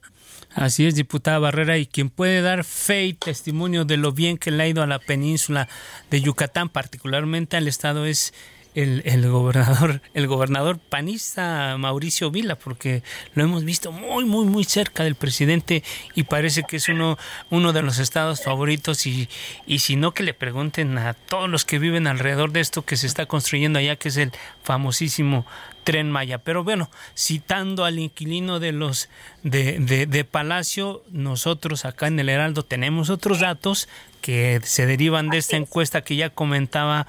Así es, diputada Barrera, y quien puede dar fe y testimonio de lo bien que le ha ido a la península de Yucatán, particularmente al estado, es el, el, gobernador, el gobernador panista Mauricio Vila, porque lo hemos visto muy, muy, muy cerca del presidente y parece que es uno, uno de los estados favoritos y, y si no que le pregunten a todos los que viven alrededor de esto que se está construyendo allá, que es el famosísimo Tren Maya. Pero bueno, citando al inquilino de los de, de, Palacio, nosotros acá en el Heraldo tenemos otros datos que se derivan de esta encuesta que ya comentaba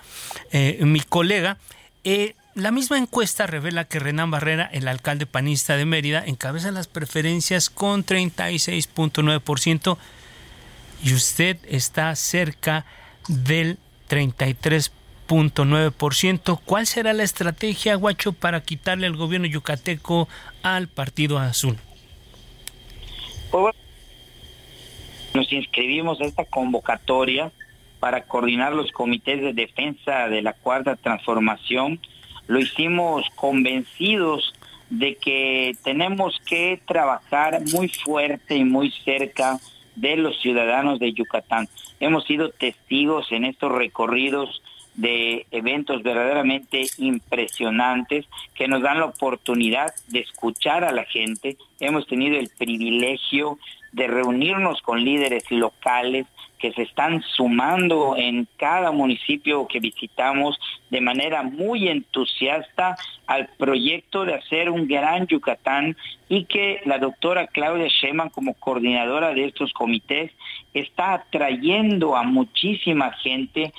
eh, mi colega. Eh, la misma encuesta revela que Renan Barrera, el alcalde panista de Mérida, encabeza las preferencias con 36.9% y usted está cerca del 33%. .9%. ¿Cuál será la estrategia, Guacho, para quitarle el gobierno yucateco al Partido Azul? Pues nos inscribimos a esta convocatoria para coordinar los comités de defensa de la cuarta transformación. Lo hicimos convencidos de que tenemos que trabajar muy fuerte y muy cerca de los ciudadanos de Yucatán. Hemos sido testigos en estos recorridos de eventos verdaderamente impresionantes que nos dan la oportunidad de escuchar a la gente. Hemos tenido el privilegio de reunirnos con líderes locales que se están sumando en cada municipio que visitamos de manera muy entusiasta al proyecto de hacer un gran Yucatán y que la doctora Claudia Sheman como coordinadora de estos comités está atrayendo a muchísima gente,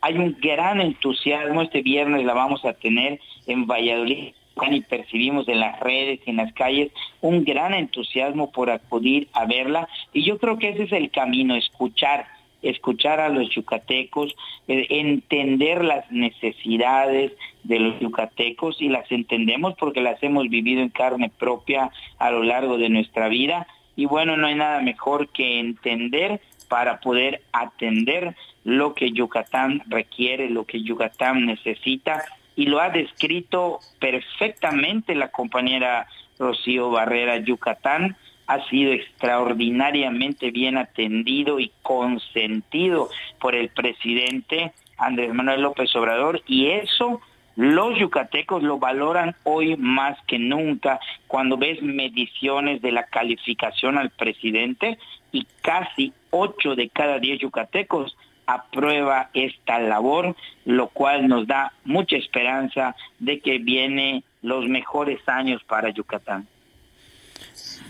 hay un gran entusiasmo, este viernes la vamos a tener en Valladolid y percibimos en las redes y en las calles un gran entusiasmo por acudir a verla. Y yo creo que ese es el camino, escuchar, escuchar a los yucatecos, eh, entender las necesidades de los yucatecos y las entendemos porque las hemos vivido en carne propia a lo largo de nuestra vida. Y bueno, no hay nada mejor que entender para poder atender lo que Yucatán requiere, lo que Yucatán necesita, y lo ha descrito perfectamente la compañera Rocío Barrera. Yucatán ha sido extraordinariamente bien atendido y consentido por el presidente Andrés Manuel López Obrador, y eso los yucatecos lo valoran hoy más que nunca cuando ves mediciones de la calificación al presidente y casi 8 de cada 10 yucatecos aprueba esta labor, lo cual nos da mucha esperanza de que vienen los mejores años para Yucatán.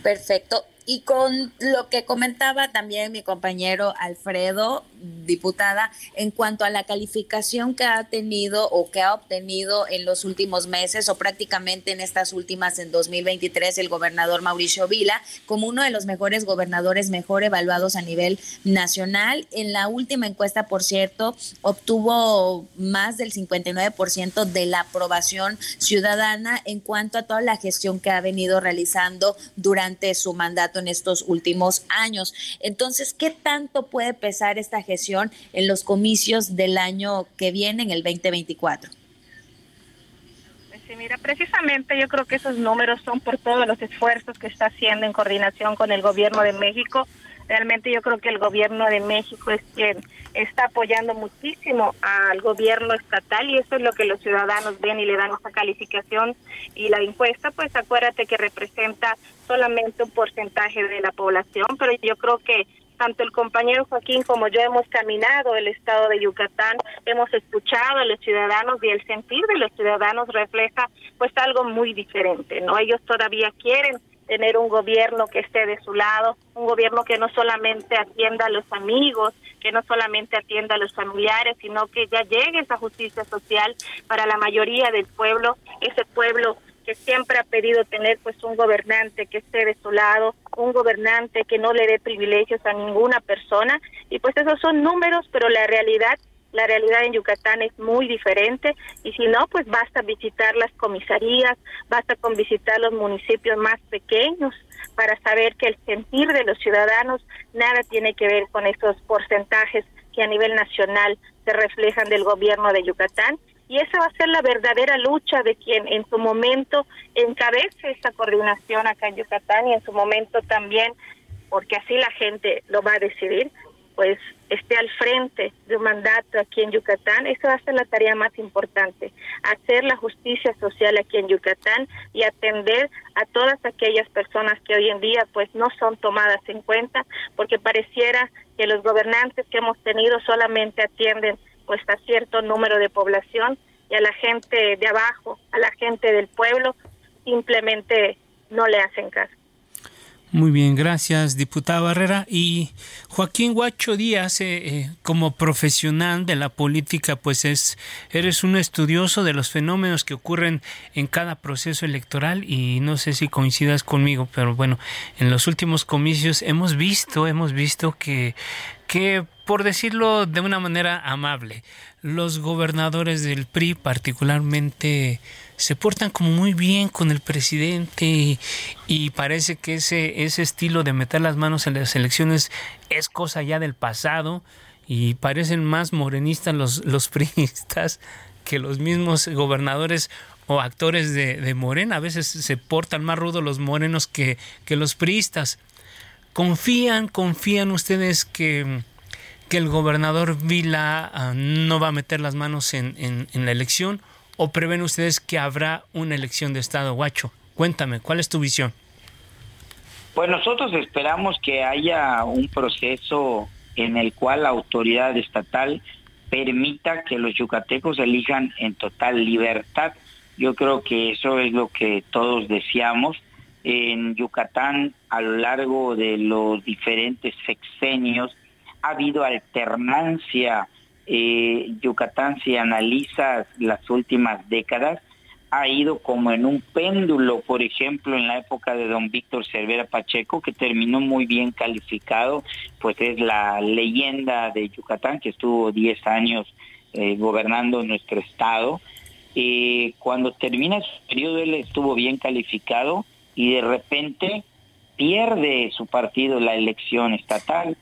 Perfecto. Y con lo que comentaba también mi compañero Alfredo, diputada, en cuanto a la calificación que ha tenido o que ha obtenido en los últimos meses o prácticamente en estas últimas en 2023 el gobernador Mauricio Vila como uno de los mejores gobernadores mejor evaluados a nivel nacional. En la última encuesta, por cierto, obtuvo más del 59% de la aprobación ciudadana en cuanto a toda la gestión que ha venido realizando durante su mandato en estos últimos años. Entonces, ¿qué tanto puede pesar esta gestión? en los comicios del año que viene, en el 2024? Pues sí, mira, precisamente yo creo que esos números son por todos los esfuerzos que está haciendo en coordinación con el gobierno de México. Realmente yo creo que el gobierno de México es quien está apoyando muchísimo al gobierno estatal y eso es lo que los ciudadanos ven y le dan esa calificación y la encuesta pues acuérdate que representa solamente un porcentaje de la población, pero yo creo que tanto el compañero Joaquín como yo hemos caminado el estado de Yucatán, hemos escuchado a los ciudadanos y el sentir de los ciudadanos refleja pues algo muy diferente, ¿no? Ellos todavía quieren tener un gobierno que esté de su lado, un gobierno que no solamente atienda a los amigos, que no solamente atienda a los familiares, sino que ya llegue esa justicia social para la mayoría del pueblo, ese pueblo que siempre ha pedido tener pues un gobernante que esté de su lado, un gobernante que no le dé privilegios a ninguna persona. Y pues esos son números, pero la realidad la realidad en Yucatán es muy diferente y si no, pues basta visitar las comisarías, basta con visitar los municipios más pequeños para saber que el sentir de los ciudadanos nada tiene que ver con esos porcentajes que a nivel nacional se reflejan del gobierno de Yucatán. Y esa va a ser la verdadera lucha de quien en su momento encabece esta coordinación acá en Yucatán y en su momento también, porque así la gente lo va a decidir, pues esté al frente de un mandato aquí en Yucatán, esa va a ser la tarea más importante, hacer la justicia social aquí en Yucatán y atender a todas aquellas personas que hoy en día pues no son tomadas en cuenta, porque pareciera que los gobernantes que hemos tenido solamente atienden pues a cierto número de población y a la gente de abajo, a la gente del pueblo, simplemente no le hacen caso. Muy bien, gracias, diputada Barrera. Y Joaquín Huacho Díaz, eh, eh, como profesional de la política, pues es, eres un estudioso de los fenómenos que ocurren en cada proceso electoral y no sé si coincidas conmigo, pero bueno, en los últimos comicios hemos visto, hemos visto que, que por decirlo de una manera amable, los gobernadores del PRI particularmente se portan como muy bien con el presidente y, parece que ese, ese estilo de meter las manos en las elecciones es cosa ya del pasado y parecen más morenistas los, los priistas que los mismos gobernadores o actores de, de Morena. A veces se portan más rudos los morenos que, que los priistas. ¿Confían, confían ustedes que que el gobernador Vila ah, no va a meter las manos en, en, la elección o prevén ustedes que habrá una elección de Estado, Guacho? Cuéntame, ¿cuál es tu visión? Pues nosotros esperamos que haya un proceso en el cual la autoridad estatal permita que los yucatecos elijan en total libertad. Yo creo que eso es lo que todos deseamos. En Yucatán, a lo largo de los diferentes sexenios, ha habido alternancia. Eh, Yucatán, si analiza las últimas décadas, ha ido como en un péndulo, por ejemplo, en la época de don Víctor Cervera Pacheco, que terminó muy bien calificado, pues es la leyenda de Yucatán, que estuvo 10 años eh, gobernando nuestro estado. Eh, cuando termina su periodo, él estuvo bien calificado y de repente pierde su partido la elección estatal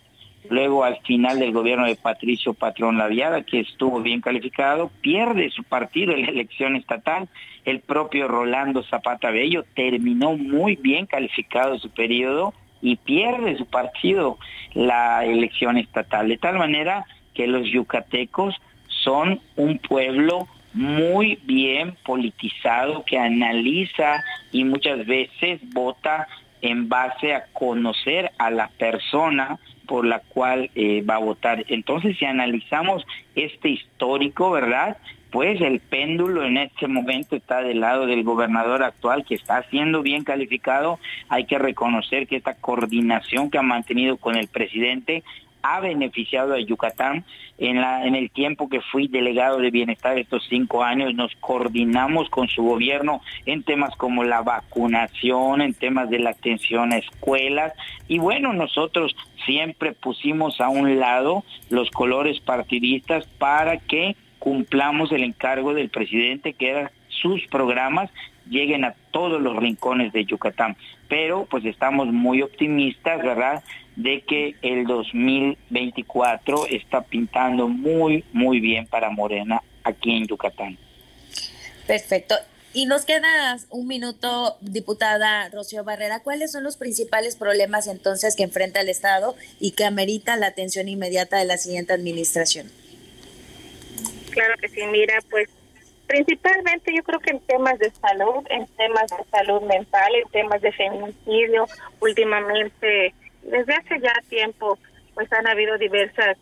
Luego, al final del gobierno de Patricio Patrón Laviada, que estuvo bien calificado, pierde su partido en la elección estatal. El propio Rolando Zapata Bello terminó muy bien calificado su periodo y pierde su partido la elección estatal. De tal manera que los yucatecos son un pueblo muy bien politizado que analiza y muchas veces vota en base a conocer a la persona por la cual eh, va a votar. Entonces, si analizamos este histórico, ¿verdad? Pues el péndulo en este momento está del lado del gobernador actual que está siendo bien calificado. Hay que reconocer que esta coordinación que ha mantenido con el presidente ha beneficiado a Yucatán. En, la, en el tiempo que fui delegado de bienestar estos cinco años, nos coordinamos con su gobierno en temas como la vacunación, en temas de la atención a escuelas. Y bueno, nosotros siempre pusimos a un lado los colores partidistas para que cumplamos el encargo del presidente, que era sus programas lleguen a todos los rincones de Yucatán. Pero pues estamos muy optimistas, ¿verdad? De que el 2024 está pintando muy, muy bien para Morena aquí en Yucatán. Perfecto. Y nos queda un minuto, diputada Rocío Barrera. ¿Cuáles son los principales problemas entonces que enfrenta el Estado y que amerita la atención inmediata de la siguiente administración? Claro que sí, mira, pues Principalmente yo creo que en temas de salud, en temas de salud mental, en temas de feminicidio, últimamente, desde hace ya tiempo, pues han habido diversas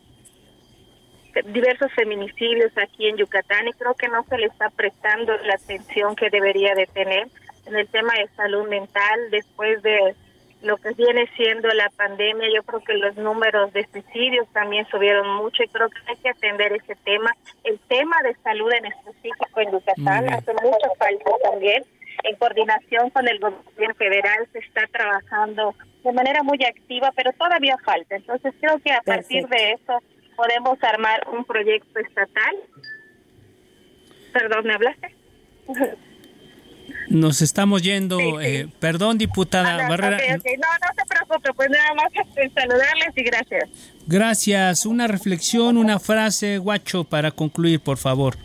diversos feminicidios aquí en Yucatán y creo que no se le está prestando la atención que debería de tener. en el tema de salud mental después de lo que viene siendo la pandemia. Yo creo que los números de suicidios también subieron mucho y creo que hay que atender ese tema. El tema de salud en específico en Yucatán hace mucho falta también. En coordinación con el gobierno federal se está trabajando de manera muy activa, pero todavía falta. Entonces creo que a partir de eso podemos armar un proyecto estatal. Perdón, ¿me hablaste? Nos estamos yendo. Eh, perdón, diputada ah, Barrera. No, no se preocupe, pues nada más saludarles y gracias. Gracias. Una reflexión, una frase, guacho, para concluir, por favor.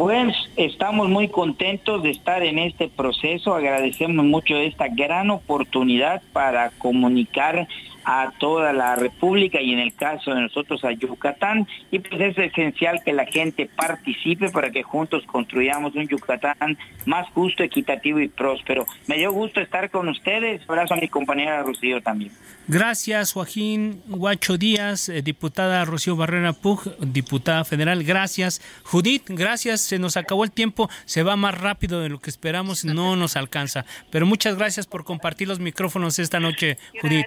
Pues estamos muy contentos de estar en este proceso. Agradecemos mucho esta gran oportunidad para comunicar a toda la República y en el caso de nosotros a Yucatán. Y pues es esencial que la gente participe para que juntos construyamos un Yucatán más justo, equitativo y próspero. Me dio gusto estar con ustedes. Abrazo a mi compañera Rocío también. Gracias, Joaquín Guacho Díaz, eh, diputada Rocío Barrera Pug, diputada federal. Gracias, Judith. Gracias. Se nos acabó el tiempo. Se va más rápido de lo que esperamos. No nos alcanza. Pero muchas gracias por compartir los micrófonos esta noche, Judith.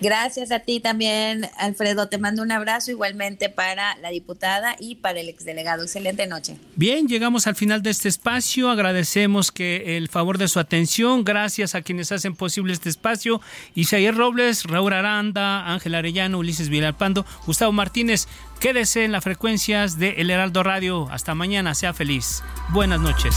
Gracias a ti también, Alfredo. Te mando un abrazo igualmente para la diputada y para el exdelegado. Excelente noche. Bien, llegamos al final de este espacio. Agradecemos que el favor de su atención. Gracias a quienes hacen posible este espacio. Isaías Robles, Raúl Aranda, Ángel Arellano, Ulises Vilalpando, Gustavo Martínez. Quédese en las frecuencias de El Heraldo Radio. Hasta mañana. Sea feliz. Buenas noches.